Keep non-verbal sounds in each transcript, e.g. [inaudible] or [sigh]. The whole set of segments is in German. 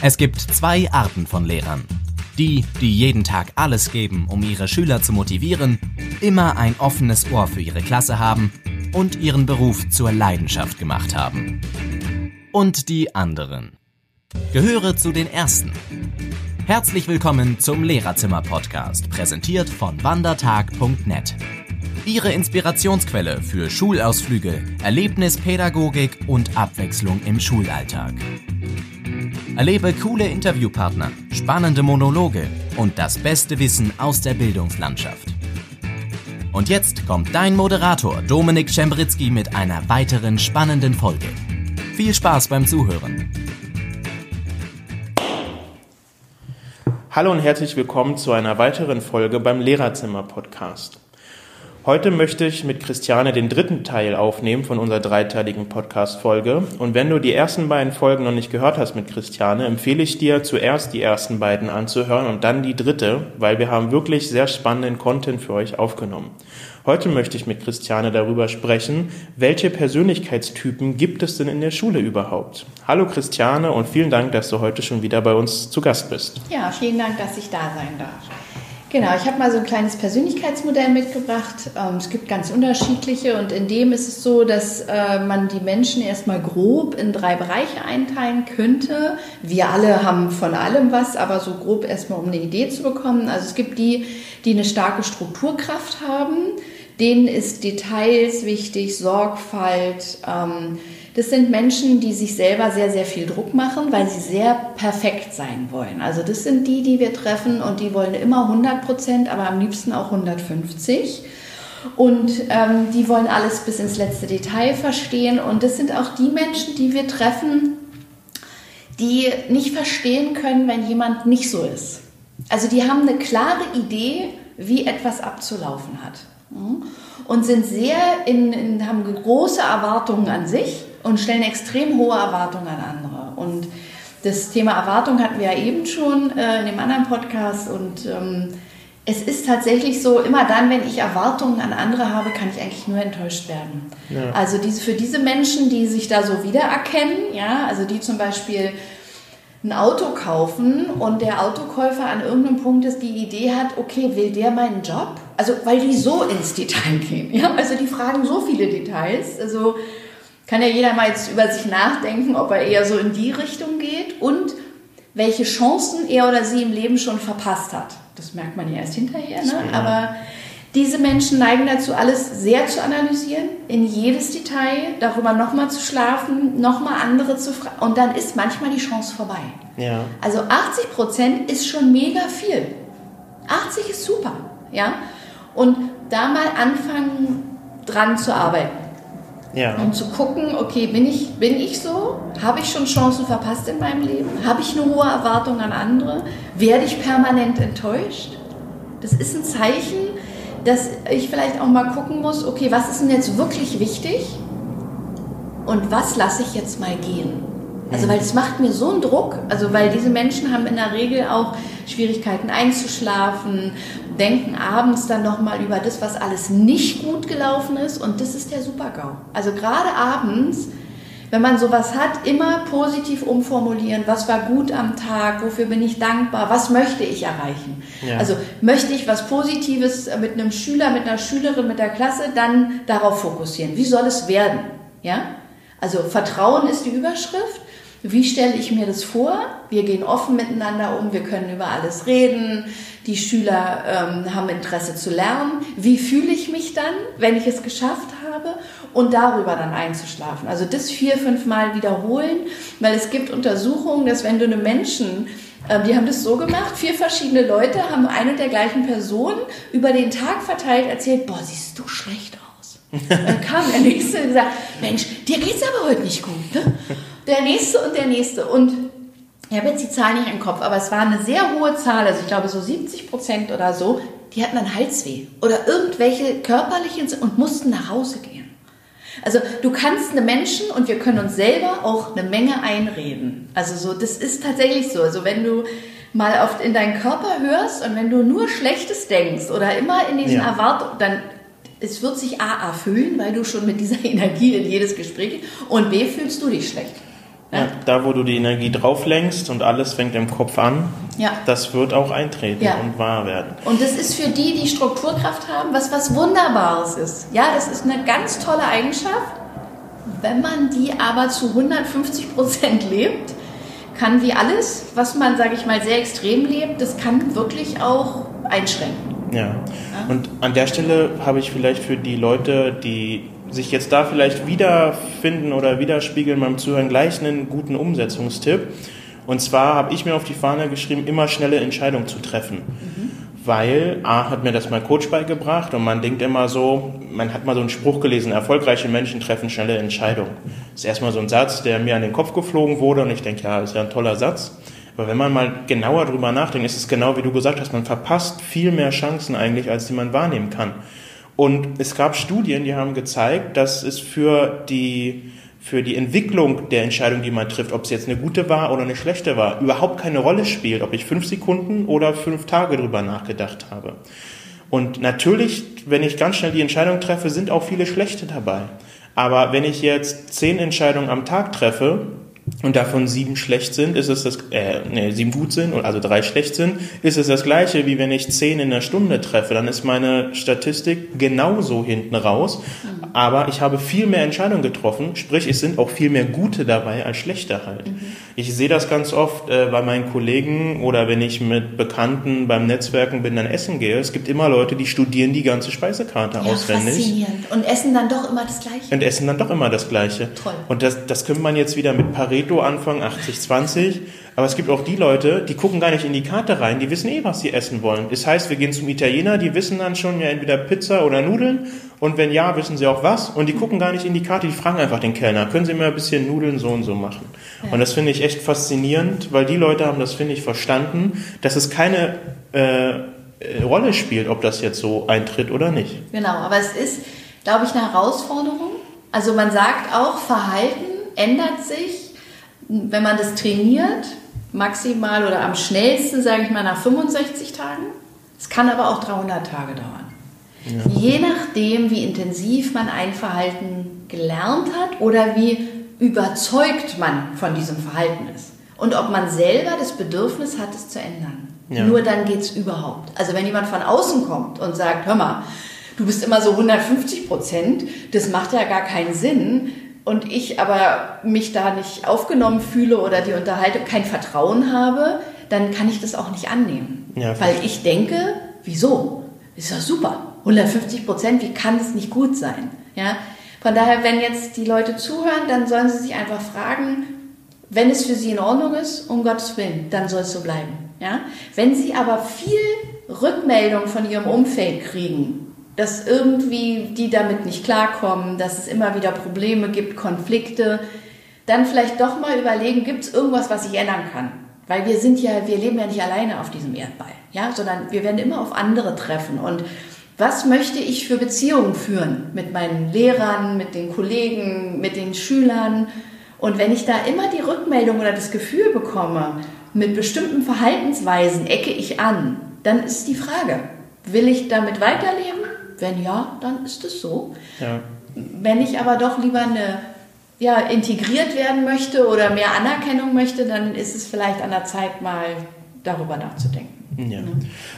Es gibt zwei Arten von Lehrern. Die, die jeden Tag alles geben, um ihre Schüler zu motivieren, immer ein offenes Ohr für ihre Klasse haben und ihren Beruf zur Leidenschaft gemacht haben. Und die anderen. Gehöre zu den Ersten. Herzlich willkommen zum Lehrerzimmer-Podcast, präsentiert von wandertag.net. Ihre Inspirationsquelle für Schulausflüge, Erlebnispädagogik und Abwechslung im Schulalltag. Erlebe coole Interviewpartner, spannende Monologe und das beste Wissen aus der Bildungslandschaft. Und jetzt kommt dein Moderator Dominik Czembritzki mit einer weiteren spannenden Folge. Viel Spaß beim Zuhören. Hallo und herzlich willkommen zu einer weiteren Folge beim Lehrerzimmer Podcast. Heute möchte ich mit Christiane den dritten Teil aufnehmen von unserer dreiteiligen Podcast-Folge. Und wenn du die ersten beiden Folgen noch nicht gehört hast mit Christiane, empfehle ich dir zuerst die ersten beiden anzuhören und dann die dritte, weil wir haben wirklich sehr spannenden Content für euch aufgenommen. Heute möchte ich mit Christiane darüber sprechen, welche Persönlichkeitstypen gibt es denn in der Schule überhaupt? Hallo Christiane und vielen Dank, dass du heute schon wieder bei uns zu Gast bist. Ja, vielen Dank, dass ich da sein darf. Genau, ich habe mal so ein kleines Persönlichkeitsmodell mitgebracht. Ähm, es gibt ganz unterschiedliche und in dem ist es so, dass äh, man die Menschen erstmal grob in drei Bereiche einteilen könnte. Wir alle haben von allem was, aber so grob erstmal um eine Idee zu bekommen. Also es gibt die, die eine starke Strukturkraft haben. Denen ist Details wichtig, Sorgfalt, ähm, das sind Menschen, die sich selber sehr, sehr viel Druck machen, weil sie sehr perfekt sein wollen. Also das sind die, die wir treffen und die wollen immer 100 Prozent, aber am liebsten auch 150. Und ähm, die wollen alles bis ins letzte Detail verstehen. Und das sind auch die Menschen, die wir treffen, die nicht verstehen können, wenn jemand nicht so ist. Also die haben eine klare Idee, wie etwas abzulaufen hat. Und sind sehr in, in haben große Erwartungen an sich und stellen extrem hohe Erwartungen an andere. Und das Thema Erwartung hatten wir ja eben schon äh, in dem anderen Podcast und ähm, es ist tatsächlich so, immer dann, wenn ich Erwartungen an andere habe, kann ich eigentlich nur enttäuscht werden. Ja. Also diese, für diese Menschen, die sich da so wiedererkennen, ja, also die zum Beispiel ein Auto kaufen und der Autokäufer an irgendeinem Punkt ist die Idee hat, okay, will der meinen Job? Also, weil die so ins Detail gehen, ja, also die fragen so viele Details, also kann ja jeder mal jetzt über sich nachdenken, ob er eher so in die Richtung geht und welche Chancen er oder sie im Leben schon verpasst hat. Das merkt man ja erst hinterher, ne? aber diese Menschen neigen dazu, alles sehr zu analysieren, in jedes Detail, darüber nochmal zu schlafen, nochmal andere zu fragen und dann ist manchmal die Chance vorbei. Ja. Also 80 Prozent ist schon mega viel. 80 ist super, ja. Und da mal anfangen, dran zu arbeiten. Ja. Und zu gucken, okay, bin ich, bin ich so? Habe ich schon Chancen verpasst in meinem Leben? Habe ich eine hohe Erwartung an andere? Werde ich permanent enttäuscht? Das ist ein Zeichen, dass ich vielleicht auch mal gucken muss, okay, was ist denn jetzt wirklich wichtig? Und was lasse ich jetzt mal gehen? Also, weil es macht mir so einen Druck. Also, weil diese Menschen haben in der Regel auch Schwierigkeiten einzuschlafen, denken abends dann nochmal über das, was alles nicht gut gelaufen ist. Und das ist der Super-GAU. Also, gerade abends, wenn man sowas hat, immer positiv umformulieren. Was war gut am Tag? Wofür bin ich dankbar? Was möchte ich erreichen? Ja. Also, möchte ich was Positives mit einem Schüler, mit einer Schülerin, mit der Klasse, dann darauf fokussieren. Wie soll es werden? Ja? Also, Vertrauen ist die Überschrift. Wie stelle ich mir das vor? Wir gehen offen miteinander um, wir können über alles reden, die Schüler ähm, haben Interesse zu lernen. Wie fühle ich mich dann, wenn ich es geschafft habe? Und darüber dann einzuschlafen. Also das vier, fünf Mal wiederholen, weil es gibt Untersuchungen, dass wenn du einem Menschen ähm, die haben das so gemacht, vier verschiedene Leute haben eine und der gleichen Person über den Tag verteilt erzählt, boah, siehst du schlecht aus. [laughs] Dann kam der Nächste und gesagt, Mensch, dir geht's aber heute nicht gut. Ne? Der nächste und der nächste. Und ich habe jetzt die Zahl nicht im Kopf, aber es war eine sehr hohe Zahl, also ich glaube so 70 Prozent oder so, die hatten dann Halsweh oder irgendwelche körperlichen und mussten nach Hause gehen. Also du kannst eine Menschen und wir können uns selber auch eine Menge einreden. Also so, das ist tatsächlich so. Also wenn du mal oft in deinen Körper hörst und wenn du nur Schlechtes denkst oder immer in diesen ja. Erwartungen, dann es wird sich A erfüllen, weil du schon mit dieser [laughs] Energie in jedes Gespräch und B fühlst du dich schlecht. Ja, da, wo du die Energie drauf lenkst und alles fängt im Kopf an, Ja. das wird auch eintreten Ja. und wahr werden. Und das ist für die, die Strukturkraft haben, was was Wunderbares ist. Ja, das ist eine ganz tolle Eigenschaft. Wenn man die aber zu 150 Prozent [laughs] lebt, kann wie alles, was man, sage ich mal, sehr extrem lebt, das kann wirklich auch einschränken. Ja. Und an der Stelle habe ich vielleicht für die Leute, die sich jetzt da vielleicht wiederfinden oder widerspiegeln beim Zuhören, gleich einen guten Umsetzungstipp. Und zwar habe ich mir auf die Fahne geschrieben, immer schnelle Entscheidungen zu treffen. Weil, A, hat mir das mein Coach beigebracht und man denkt immer so, man hat mal so einen Spruch gelesen, erfolgreiche Menschen treffen schnelle Entscheidungen. Das ist erstmal so ein Satz, der mir an den Kopf geflogen wurde und ich denke, ja, das ist ja ein toller Satz. Aber wenn man mal genauer drüber nachdenkt, ist es genau wie du gesagt hast, man verpasst viel mehr Chancen eigentlich, als die man wahrnehmen kann. Und es gab Studien, die haben gezeigt, dass es für die, für die Entwicklung der Entscheidung, die man trifft, ob es jetzt eine gute war oder eine schlechte war, überhaupt keine Rolle spielt, ob ich fünf Sekunden oder fünf Tage drüber nachgedacht habe. Und natürlich, wenn ich ganz schnell die Entscheidung treffe, sind auch viele schlechte dabei. Aber wenn ich jetzt zehn Entscheidungen am Tag treffe und davon sieben schlecht sind, ist es das, äh, nee, sieben gut sind, also drei schlecht sind, ist es das gleiche, wie wenn ich zehn in einer Stunde treffe. Dann ist meine Statistik genauso hinten raus. Aber ich habe viel mehr Entscheidungen getroffen, sprich, es sind auch viel mehr gute dabei als schlechte halt. Ich sehe das ganz oft äh, bei meinen Kollegen oder wenn ich mit Bekannten beim Netzwerken bin, dann essen gehe. Es gibt immer Leute, die studieren die ganze Speisekarte auswendig faszinierend. Und essen dann doch immer das Gleiche. und essen dann doch immer das Gleiche. Toll. Und das, das könnte man jetzt wieder mit Pareto anfangen, 80-20. Aber es gibt auch die Leute, die gucken gar nicht in die Karte rein, die wissen eh, was sie essen wollen. Das heißt, wir gehen zum Italiener, die wissen dann schon ja entweder Pizza oder Nudeln. Und wenn ja, wissen sie auch was. Und die gucken gar nicht in die Karte, die fragen einfach den Kellner, können Sie mir ein bisschen Nudeln so und so machen? Und das finde ich echt faszinierend, weil die Leute haben das, finde ich, verstanden, dass es keine äh, äh, Rolle spielt, ob das jetzt so eintritt oder nicht. Genau, aber es ist, glaube ich, eine Herausforderung. Also man sagt auch, Verhalten ändert sich, wenn man das trainiert, maximal oder am schnellsten, sage ich mal, nach 65 Tagen. Es kann aber auch 300 Tage dauern. Je nachdem, wie intensiv man ein Verhalten gelernt hat oder wie überzeugt man von diesem Verhalten ist. Und ob man selber das Bedürfnis hat, es zu ändern. Ja. Nur dann geht es überhaupt. Also wenn jemand von außen kommt und sagt, hör mal, du bist immer so 150 Prozent, das macht ja gar keinen Sinn. Und ich aber mich da nicht aufgenommen fühle oder die Unterhaltung kein Vertrauen habe, dann kann ich das auch nicht annehmen. Ja, Weil ich denke, wieso? Ist doch super. 150 Prozent, wie kann es nicht gut sein? Ja? Von daher, wenn jetzt die Leute zuhören, dann sollen sie sich einfach fragen, wenn es für sie in Ordnung ist, um Gottes Willen, dann soll es so bleiben. Ja? Wenn sie aber viel Rückmeldung von ihrem Umfeld kriegen, dass irgendwie die damit nicht klarkommen, dass es immer wieder Probleme gibt, Konflikte, dann vielleicht doch mal überlegen, gibt es irgendwas, was ich ändern kann? Weil wir sind ja, wir leben ja nicht alleine auf diesem Erdball, ja, sondern wir werden immer auf andere treffen. Und was möchte ich für Beziehungen führen mit meinen Lehrern, mit den Kollegen, mit den Schülern? Und wenn ich da immer die Rückmeldung oder das Gefühl bekomme, mit bestimmten Verhaltensweisen ecke ich an, dann ist die Frage, will ich damit weiterleben? Wenn ja, dann ist es so. Ja. Wenn ich aber doch lieber eine, ja, integriert werden möchte oder mehr Anerkennung möchte, dann ist es vielleicht an der Zeit, mal darüber nachzudenken. Ja,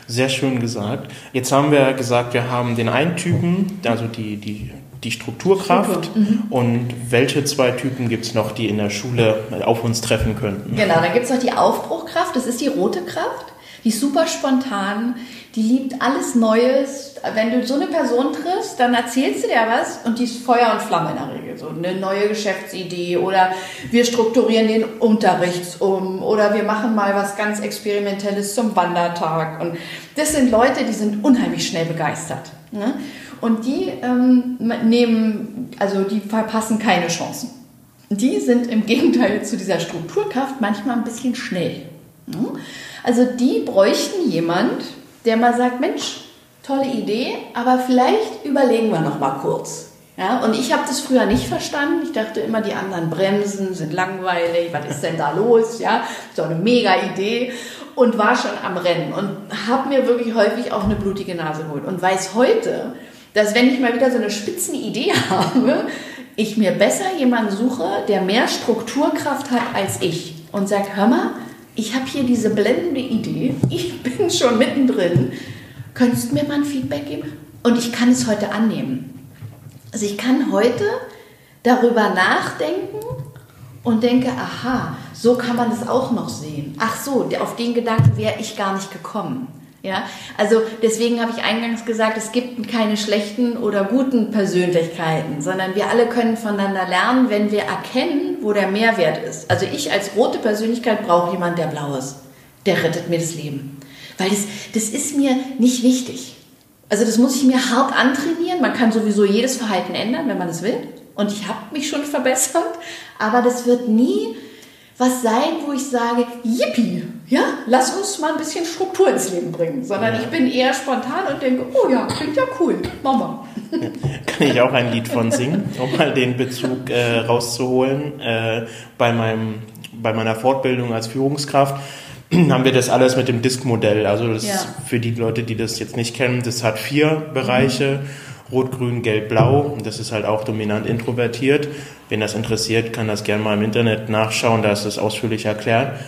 sehr schön gesagt. Jetzt haben wir gesagt, wir haben den einen Typen, also die, die, die Strukturkraft. Struktur, mhm. Und welche zwei Typen gibt es noch, die in der Schule auf uns treffen könnten? Genau, dann gibt es noch die Aufbruchkraft, das ist die rote Kraft. Die ist super spontan, die liebt alles Neues. Wenn du so eine Person triffst, dann erzählst du dir was und die ist Feuer und Flamme in der Regel. So eine neue Geschäftsidee oder wir strukturieren den Unterrichts um oder wir machen mal was ganz Experimentelles zum Wandertag. Und das sind Leute, die sind unheimlich schnell begeistert. Ne? Und die ähm, nehmen, also die verpassen keine Chancen. Die sind im Gegenteil zu dieser Strukturkraft manchmal ein bisschen schnell. Ne? Also die bräuchten jemand, der mal sagt, Mensch, tolle Idee, aber vielleicht überlegen wir noch mal kurz. Ja, und ich habe das früher nicht verstanden. Ich dachte immer, die anderen bremsen, sind langweilig, was ist denn da los? Ja, so eine mega Idee und war schon am Rennen und habe mir wirklich häufig auch eine blutige Nase geholt und weiß heute, dass wenn ich mal wieder so eine Spitzenidee [laughs] habe, ich mir besser jemanden suche, der mehr Strukturkraft hat als ich und sagt, hör mal, ich habe hier diese blendende Idee, ich bin schon mittendrin, könntest du mir mal ein Feedback geben? Und ich kann es heute annehmen. Also ich kann heute darüber nachdenken und denke, aha, so kann man es auch noch sehen. Ach so, auf den Gedanken wäre ich gar nicht gekommen. Ja, also deswegen habe ich eingangs gesagt, es gibt keine schlechten oder guten Persönlichkeiten, sondern wir alle können voneinander lernen, wenn wir erkennen, wo der Mehrwert ist. Also ich als rote Persönlichkeit brauche jemanden, der blau ist. Der rettet mir das Leben. Weil das, das ist mir nicht wichtig. Also das muss ich mir hart antrainieren. Man kann sowieso jedes Verhalten ändern, wenn man es will. Und ich habe mich schon verbessert. Aber das wird nie was sein, wo ich sage, yippie, ja, lass uns mal ein bisschen Struktur ins Leben bringen. Sondern ich bin eher spontan und denke, oh ja, klingt ja cool, machen wir. [laughs] Kann ich auch ein Lied von singen, um mal den Bezug äh, rauszuholen. Äh, bei, meinem, bei meiner Fortbildung als Führungskraft [clears throat] haben wir das alles mit dem Disk-Modell. Also das ja. für die Leute, die das jetzt nicht kennen, das hat vier Bereiche. Mhm Rot, Grün, Gelb, Blau. Das ist halt auch dominant introvertiert. Wen das interessiert, kann das gerne mal im Internet nachschauen, da ist das ausführlich erklärt.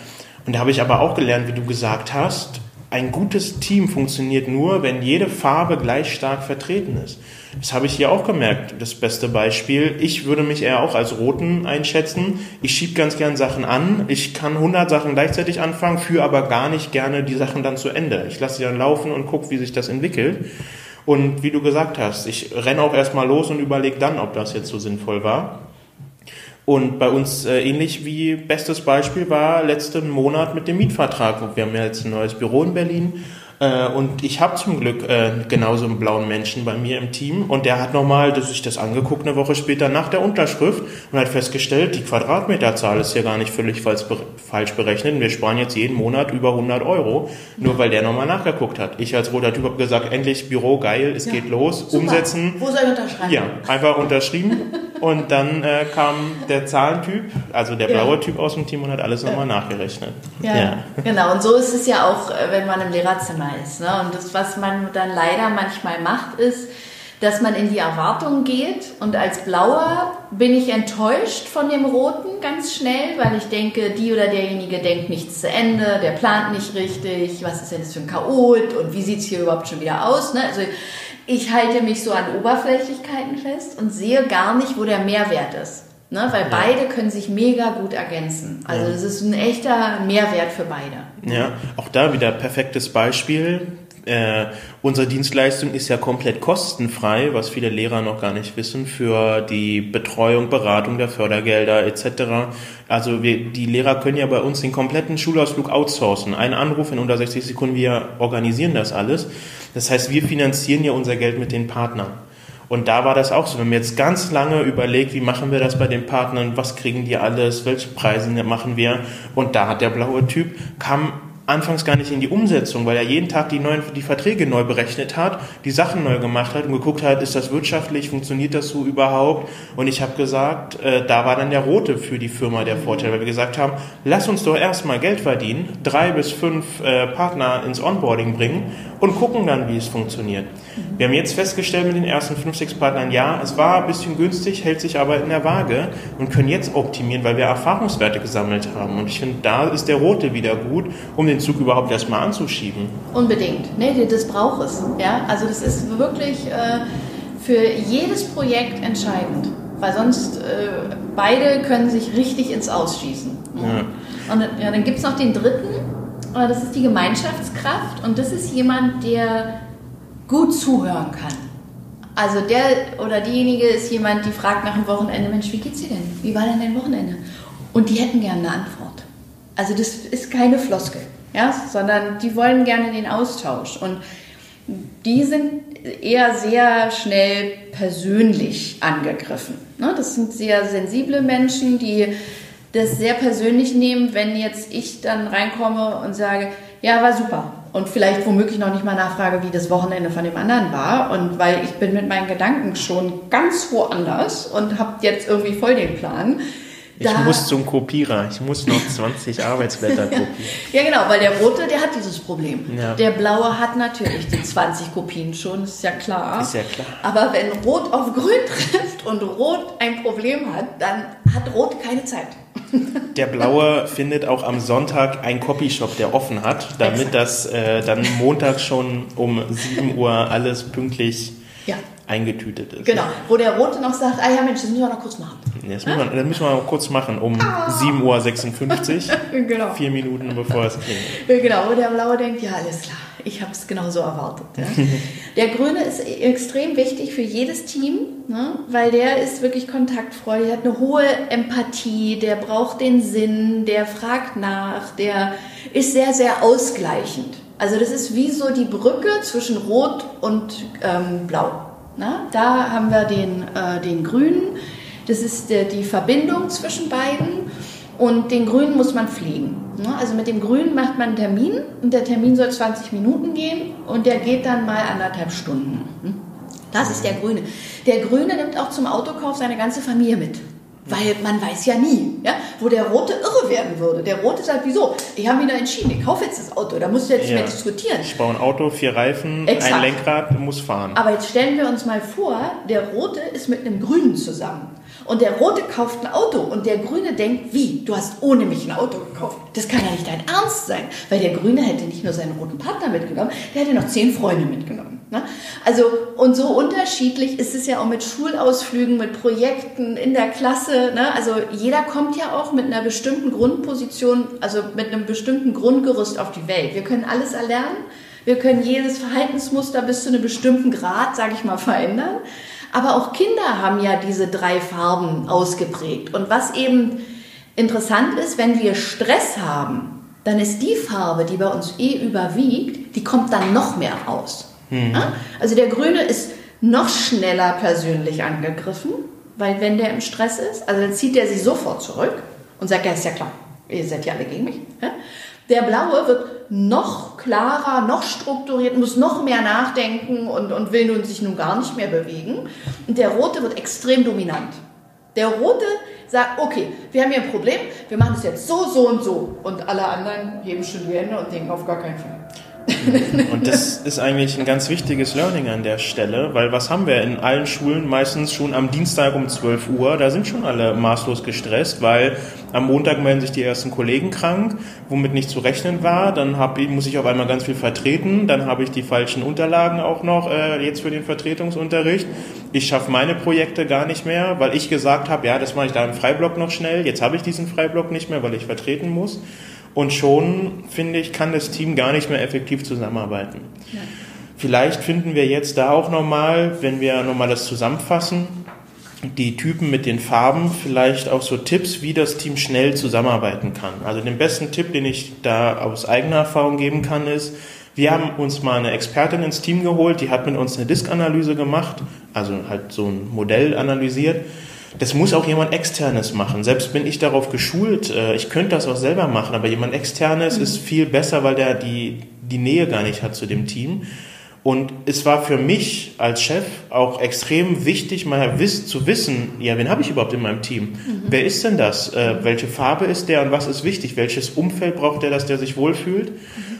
Und da habe ich aber auch gelernt, wie du gesagt hast, ein gutes Team funktioniert nur, wenn jede Farbe gleich stark vertreten ist. Das habe ich hier auch gemerkt. Das beste Beispiel. Ich würde mich eher auch als Roten einschätzen. Ich schiebe ganz gern Sachen an. Ich kann 100 Sachen gleichzeitig anfangen, führe aber gar nicht gerne die Sachen dann zu Ende. Ich lasse sie dann laufen und gucke, wie sich das entwickelt. Und wie du gesagt hast, ich renne auch erstmal los und überlege dann, ob das jetzt so sinnvoll war. Und bei uns äh, ähnlich wie bestes Beispiel war letzten Monat mit dem Mietvertrag. Wir haben ja jetzt ein neues Büro in Berlin äh, und ich habe zum Glück äh, genauso einen blauen Menschen bei mir im Team. Und der hat nochmal sich das angeguckt eine Woche später nach der Unterschrift und hat festgestellt, die Quadratmeterzahl ist ja gar nicht völlig falsch berechnet. Wir sparen jetzt jeden Monat über 100 Euro, nur weil der nochmal nachgeguckt hat. Ich als roter Typ habe gesagt, endlich Büro, geil, es ja. geht los, Super. umsetzen. Wo soll ich unterschreiben? Ja, einfach unterschrieben. und dann äh, kam der Zahlentyp, also der blaue ja. Typ aus dem Team und hat alles nochmal nachgerechnet. Ja, ja, genau. Und so ist es ja auch, äh, wenn man im Lehrerzimmer ist. Ne? Und das, was man dann leider manchmal macht, ist, dass man in die Erwartung geht und als Blauer bin ich enttäuscht von dem Roten ganz schnell, weil ich denke, die oder derjenige denkt nichts zu Ende, der plant nicht richtig, was ist denn das für ein Chaot und wie sieht es hier überhaupt schon wieder aus. Ne? Also ich halte mich so an Oberflächlichkeiten fest und sehe gar nicht, wo der Mehrwert ist. Ne? Weil ja. beide können sich mega gut ergänzen. Also es ja. ist ein echter Mehrwert für beide. Ja, auch da wieder perfektes Beispiel. Äh, unsere Dienstleistung ist ja komplett kostenfrei, was viele Lehrer noch gar nicht wissen, für die Betreuung, Beratung der Fördergelder etc. Also wir, die Lehrer können ja bei uns den kompletten Schulausflug outsourcen. Ein Anruf in unter 60 Sekunden, wir organisieren das alles. Das heißt, wir finanzieren ja unser Geld mit den Partnern. Und da war das auch so. Wir haben jetzt ganz lange überlegt, wie machen wir das bei den Partnern, was kriegen die alles, welche Preise machen wir. Und da hat der blaue Typ, kam anfangs gar nicht in die Umsetzung, weil er jeden Tag die neuen, die Verträge neu berechnet hat, die Sachen neu gemacht hat und geguckt hat, ist das wirtschaftlich, funktioniert das so überhaupt? Und ich habe gesagt, äh, da war dann der rote für die Firma der Vorteil, weil wir gesagt haben, lass uns doch erstmal Geld verdienen, drei bis fünf äh, Partner ins Onboarding bringen und gucken dann, wie es funktioniert. Wir haben jetzt festgestellt mit den ersten fünf, sechs Partnern, ja, es war ein bisschen günstig, hält sich aber in der Waage und können jetzt optimieren, weil wir Erfahrungswerte gesammelt haben. Und ich finde, da ist der rote wieder gut, um den Zug überhaupt erstmal anzuschieben. Unbedingt. Nee, das braucht es. Ja? Also das ist wirklich äh, für jedes Projekt entscheidend. Weil sonst äh, beide können sich richtig ins Ausschießen. Ja. Und ja, dann gibt es noch den dritten, äh, das ist die Gemeinschaftskraft. Und das ist jemand, der gut zuhören kann. Also der oder diejenige ist jemand, die fragt nach dem Wochenende, Mensch, wie geht's dir denn? Wie war denn dein Wochenende? Und die hätten gerne eine Antwort. Also das ist keine Floskel ja, sondern die wollen gerne den Austausch. Und die sind eher sehr schnell persönlich angegriffen. Ne? Das sind sehr sensible Menschen, die das sehr persönlich nehmen, wenn jetzt ich dann reinkomme und sage, ja, war super. Und vielleicht womöglich noch nicht mal nachfrage, wie das Wochenende von dem anderen war. Und weil ich bin mit meinen Gedanken schon ganz woanders und habe jetzt irgendwie voll den Plan, Ich muss zum Kopierer. Ich muss noch [laughs] 20 Arbeitsblätter kopieren. Ja, genau, weil der rote, der hat dieses Problem. Ja. Der blaue hat natürlich die 20 Kopien schon, ist ja klar. Ist ja klar. Aber wenn rot auf grün trifft und rot ein Problem hat, dann hat rot keine Zeit. Der Blaue findet auch am Sonntag einen Copyshop, der offen hat, damit das äh, dann Montag schon um 7 Uhr alles pünktlich Ja. eingetütet ist. Genau, wo der rote noch sagt, ah ja Mensch, das müssen wir noch kurz machen. Das müssen, wir, das müssen wir mal kurz machen, um 7.56 Uhr, [laughs] Genau. vier Minuten bevor es klingelt. Genau, wo der Blaue denkt, ja, alles klar, ich habe es genauso erwartet. Ja. [laughs] Der Grüne ist extrem wichtig für jedes Team, ne, weil der ist wirklich kontaktfreudig, der hat eine hohe Empathie, der braucht den Sinn, der fragt nach, der ist sehr, sehr ausgleichend. Also das ist wie so die Brücke zwischen Rot und ähm, Blau. Na, da haben wir den, äh, den Grünen, das ist der, die Verbindung zwischen beiden. Und den Grünen muss man pflegen. Ne? Also mit dem Grünen macht man einen Termin und der Termin soll 20 Minuten gehen und der geht dann mal anderthalb Stunden. Hm? Das ist der Grüne. Der Grüne nimmt auch zum Autokauf seine ganze Familie mit. Weil man weiß ja nie, ja, wo der Rote irre werden würde. Der Rote sagt, wieso? Ich habe mich da entschieden, ich kaufe jetzt das Auto, da musst du jetzt nicht Ja. mehr diskutieren. Ich baue ein Auto, vier Reifen, Exakt. ein Lenkrad, muss fahren. Aber jetzt stellen wir uns mal vor, der Rote ist mit einem Grünen zusammen. Und der Rote kauft ein Auto und der Grüne denkt, wie, du hast ohne mich ein Auto gekauft. Das kann ja nicht dein Ernst sein. Weil der Grüne hätte nicht nur seinen roten Partner mitgenommen, der hätte noch zehn Freunde mitgenommen. Ne? Also, und so unterschiedlich ist es ja auch mit Schulausflügen, mit Projekten in der Klasse. Ne? Also jeder kommt ja auch mit einer bestimmten Grundposition, also mit einem bestimmten Grundgerüst auf die Welt. Wir können alles erlernen. Wir können jedes Verhaltensmuster bis zu einem bestimmten Grad, sage ich mal, verändern. Aber auch Kinder haben ja diese drei Farben ausgeprägt. Und was eben interessant ist, wenn wir Stress haben, dann ist die Farbe, die bei uns eh überwiegt, die kommt dann noch mehr raus. Ja? Also der Grüne ist noch schneller persönlich angegriffen, weil wenn der im Stress ist, also dann zieht er sich sofort zurück und sagt, ja, ist ja klar, ihr seid ja alle gegen mich. Der Blaue wird noch klarer, noch strukturiert, muss noch mehr nachdenken und, und will nun sich nun gar nicht mehr bewegen. Und der Rote wird extrem dominant. Der Rote sagt, okay, wir haben hier ein Problem, wir machen es jetzt so, so und so. Und alle anderen heben schon die Hände und denken auf gar keinen Fall. Und das ist eigentlich ein ganz wichtiges Learning an der Stelle, weil was haben wir in allen Schulen meistens schon am Dienstag um 12 Uhr? Da sind schon alle maßlos gestresst, weil am Montag melden sich die ersten Kollegen krank, womit nicht zu rechnen war. Dann hab, ich- muss ich auf einmal ganz viel vertreten. Dann habe ich die falschen Unterlagen auch noch äh, jetzt für den Vertretungsunterricht. Ich schaffe meine Projekte gar nicht mehr, weil ich gesagt habe, ja, das mache ich da im Freiblock noch schnell. Jetzt habe ich diesen Freiblock nicht mehr, weil ich vertreten muss. Und schon, finde ich, kann das Team gar nicht mehr effektiv zusammenarbeiten. Vielleicht finden wir jetzt da auch nochmal, wenn wir nochmal das zusammenfassen, die Typen mit den Farben, vielleicht auch so Tipps, wie das Team schnell zusammenarbeiten kann. Also den besten Tipp, den ich da aus eigener Erfahrung geben kann, ist, wir haben uns mal eine Expertin ins Team geholt, die hat mit uns eine Disk-Analyse gemacht, also halt so ein Modell analysiert. Das muss auch jemand Externes machen. Selbst bin ich darauf geschult, äh, ich könnte das auch selber machen, aber jemand Externes ist viel besser, weil der die, die Nähe gar nicht hat zu dem Team. Und es war für mich als Chef auch extrem wichtig, mal wiss, zu wissen, ja, wen habe ich überhaupt in meinem Team? Wer ist denn das? Äh, welche Farbe ist der und was ist wichtig? Welches Umfeld braucht der, dass der sich wohlfühlt?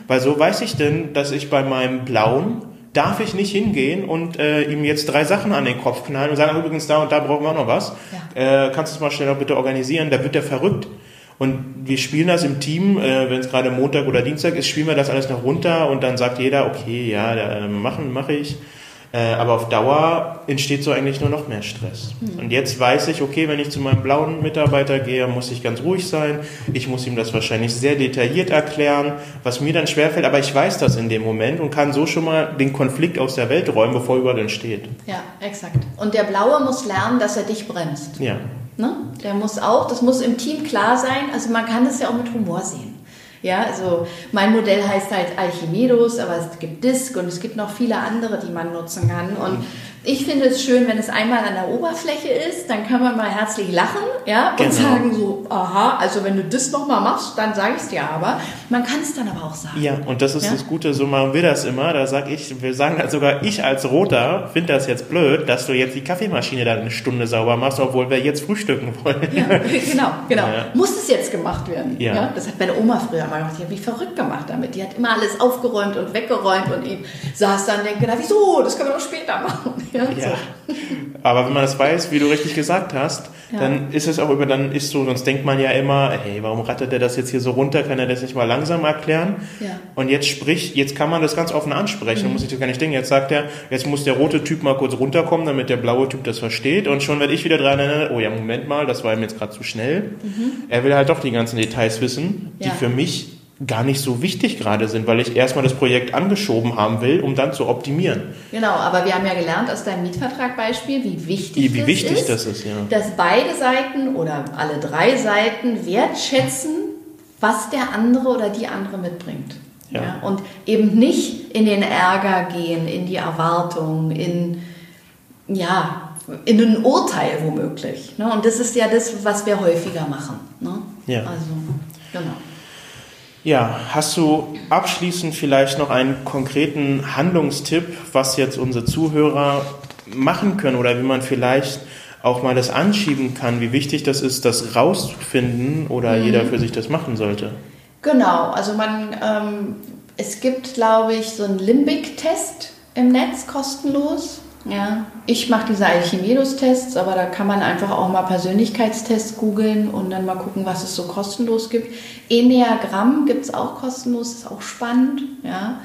Weil so weiß ich denn, dass ich bei meinem Blauen darf ich nicht hingehen und äh, ihm jetzt drei Sachen an den Kopf knallen und sagen, übrigens, da und da brauchen wir auch noch was. Äh, kannst du es mal schneller bitte organisieren? Da wird der verrückt. Und wir spielen das im Team, äh, wenn es gerade Montag oder Dienstag ist, spielen wir das alles noch runter und dann sagt jeder, okay, ja, da, äh, machen, mache ich. Äh, aber auf Dauer entsteht so eigentlich nur noch mehr Stress. Und jetzt weiß ich, okay, wenn ich zu meinem blauen Mitarbeiter gehe, muss ich ganz ruhig sein. Ich muss ihm das wahrscheinlich sehr detailliert erklären, was mir dann schwerfällt, aber ich weiß das in dem Moment und kann so schon mal den Konflikt aus der Welt räumen, bevor er überhaupt entsteht. Ja, exakt. Und der Blaue muss lernen, dass er dich bremst. Ja. Ne? Der muss auch, das muss im Team klar sein. Also man kann das ja auch mit Humor sehen. Ja, also mein Modell heißt halt Alchimedos, aber es gibt Disk und es gibt noch viele andere, die man nutzen kann. Und Ich finde es schön, wenn es einmal an der Oberfläche ist, dann kann man mal herzlich lachen, ja, und Genau. sagen so, aha, also wenn du das nochmal machst, dann sage ich es dir aber. Man kann es dann aber auch sagen. Ja, und das ist Ja? das Gute, so machen wir das immer. Da sag ich, wir sagen halt sogar, ich als Roter finde das jetzt blöd, dass du jetzt die Kaffeemaschine dann eine Stunde sauber machst, obwohl wir jetzt frühstücken [laughs] wollen. Ja, genau, genau. Ja. Muss es jetzt gemacht werden? Ja. Das hat meine Oma früher mal gemacht. Die hat mich verrückt gemacht damit. Die hat immer alles aufgeräumt und weggeräumt und ich saß dann und denke, na wieso? Das können wir doch später [laughs] machen. Ja, Ja. So. Aber wenn man das weiß, wie du richtig gesagt hast, Ja. dann ist es auch über, dann ist so, sonst denkt man ja immer, hey, warum rattert der das jetzt hier so runter? Kann er das nicht mal langsam erklären? Ja. Mhm. Und jetzt sprich, jetzt kann man das ganz offen ansprechen. Dann muss ich das gar nicht denken. Jetzt sagt er, jetzt muss der rote Typ mal kurz runterkommen, damit der blaue Typ das versteht. Und schon werde ich wieder dran erinnern, oh ja, Moment mal, das war ihm jetzt gerade zu schnell. Er will halt doch die ganzen Details wissen, die Mhm. Ja. für mich gar nicht so wichtig gerade sind, weil ich erstmal das Projekt angeschoben haben will, um dann zu optimieren. Genau, aber wir haben ja gelernt aus deinem Mietvertragbeispiel, wie wichtig, Wie das wichtig ist, das ist, ja. dass beide Seiten oder alle drei Seiten wertschätzen, was der andere oder die andere mitbringt. Ja. und eben nicht in den Ärger gehen, in die Erwartung, in, ja, in ein Urteil womöglich. Ne? Und das ist ja das, was wir häufiger machen. Ne? Ja. Also, genau. Ja, hast du abschließend vielleicht noch einen konkreten Handlungstipp, was jetzt unsere Zuhörer machen können oder wie man vielleicht auch mal das anschieben kann, wie wichtig das ist, das rauszufinden oder jeder für sich das machen sollte? Genau, also man, ähm, es gibt, glaube ich, so einen Limbic-Test im Netz, kostenlos. Ja, ich mache diese Alchimedus-Tests, aber da kann man einfach auch mal Persönlichkeitstests googeln und dann mal gucken, was es so kostenlos gibt. Enneagramm gibt es auch kostenlos, ist auch spannend. Ja.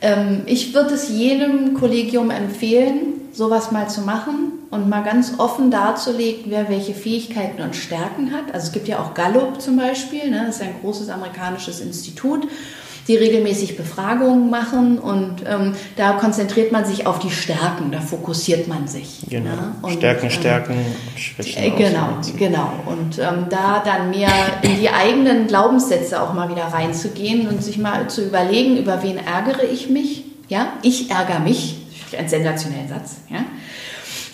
Ähm, ich würde es jedem Kollegium empfehlen, sowas mal zu machen und mal ganz offen darzulegen, wer welche Fähigkeiten und Stärken hat. Also es gibt ja auch Gallup zum Beispiel, ne? das ist ein großes amerikanisches Institut, die regelmäßig Befragungen machen und ähm, da konzentriert man sich auf die Stärken, da fokussiert man sich. Genau. ne? Und, Stärken, ähm, Stärken, Schwächen. äh, Genau, genau. Und ähm, da dann mehr in die eigenen Glaubenssätze auch mal wieder reinzugehen und sich mal zu überlegen, über wen ärgere ich mich? Ja, ich ärgere mich. Ein sensationeller Satz. Ja.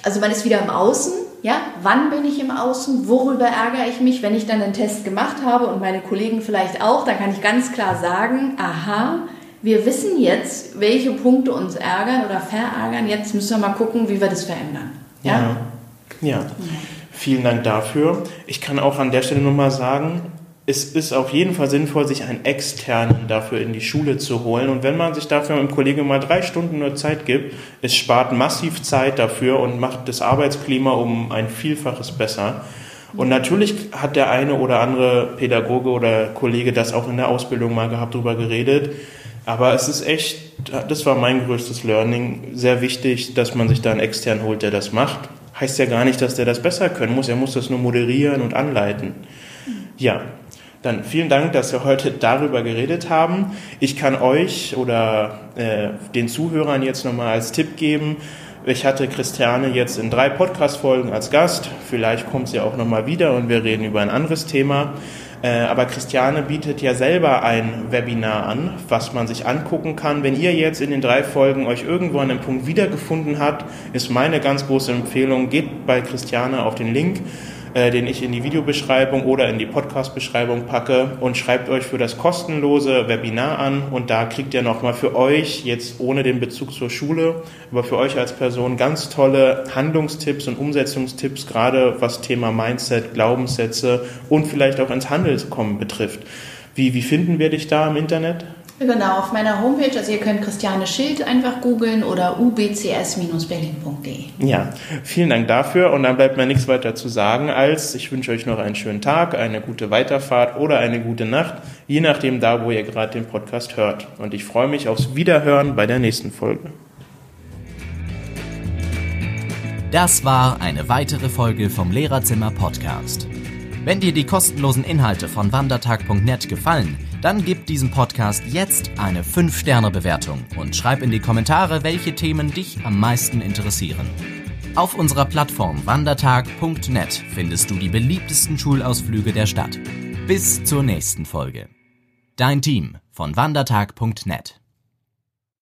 Also man ist wieder im Außen. Ja, wann bin ich im Außen? Worüber ärgere ich mich? Wenn ich dann einen Test gemacht habe und meine Kollegen vielleicht auch, dann kann ich ganz klar sagen, aha, wir wissen jetzt, welche Punkte uns ärgern oder verärgern. Jetzt müssen wir mal gucken, wie wir das verändern. Ja. ja. Vielen Dank dafür. Ich kann auch an der Stelle nur mal sagen, es ist auf jeden Fall sinnvoll, sich einen externen dafür in die Schule zu holen. Und wenn man sich dafür mit dem Kollegen mal drei Stunden nur Zeit gibt, es spart massiv Zeit dafür und macht das Arbeitsklima um ein Vielfaches besser. Und natürlich hat der eine oder andere Pädagoge oder Kollege das auch in der Ausbildung mal gehabt, drüber geredet. Aber es ist echt, das war mein größtes Learning, sehr wichtig, dass man sich da einen extern holt, der das macht. Heißt ja gar nicht, dass der das besser können muss. Er muss das nur moderieren und anleiten. Ja, dann vielen Dank, dass wir heute darüber geredet haben. Ich kann euch oder äh, den Zuhörern jetzt nochmal als Tipp geben. Ich hatte Christiane jetzt in drei Podcast-Folgen als Gast. Vielleicht kommt sie auch nochmal wieder und wir reden über ein anderes Thema. Äh, aber Christiane bietet ja selber ein Webinar an, was man sich angucken kann. Wenn ihr jetzt in den drei Folgen euch irgendwo an einem Punkt wiedergefunden habt, ist meine ganz große Empfehlung, geht bei Christiane auf den Link äh, den ich in die Videobeschreibung oder in die Podcast-Beschreibung packe und schreibt euch für das kostenlose Webinar an und da kriegt ihr nochmal für euch, jetzt ohne den Bezug zur Schule, aber für euch als Person ganz tolle Handlungstipps und Umsetzungstipps, gerade was Thema Mindset, Glaubenssätze und vielleicht auch ins Handelskommen betrifft. Wie, wie finden wir dich da im Internet? Genau, auf meiner Homepage, also ihr könnt Christiane Schild einfach googeln oder ubcs-berlin.de. Ja, vielen Dank dafür und dann bleibt mir nichts weiter zu sagen, als ich wünsche euch noch einen schönen Tag, eine gute Weiterfahrt oder eine gute Nacht, je nachdem da, wo ihr gerade den Podcast hört. Und ich freue mich aufs Wiederhören bei der nächsten Folge. Das war eine weitere Folge vom Lehrerzimmer Podcast. Wenn dir die kostenlosen Inhalte von wandertag.net gefallen, dann gib diesem Podcast jetzt eine 5-Sterne-Bewertung und schreib in die Kommentare, welche Themen dich am meisten interessieren. Auf unserer Plattform wandertag.net findest du die beliebtesten Schulausflüge der Stadt. Bis zur nächsten Folge. Dein Team von wandertag.net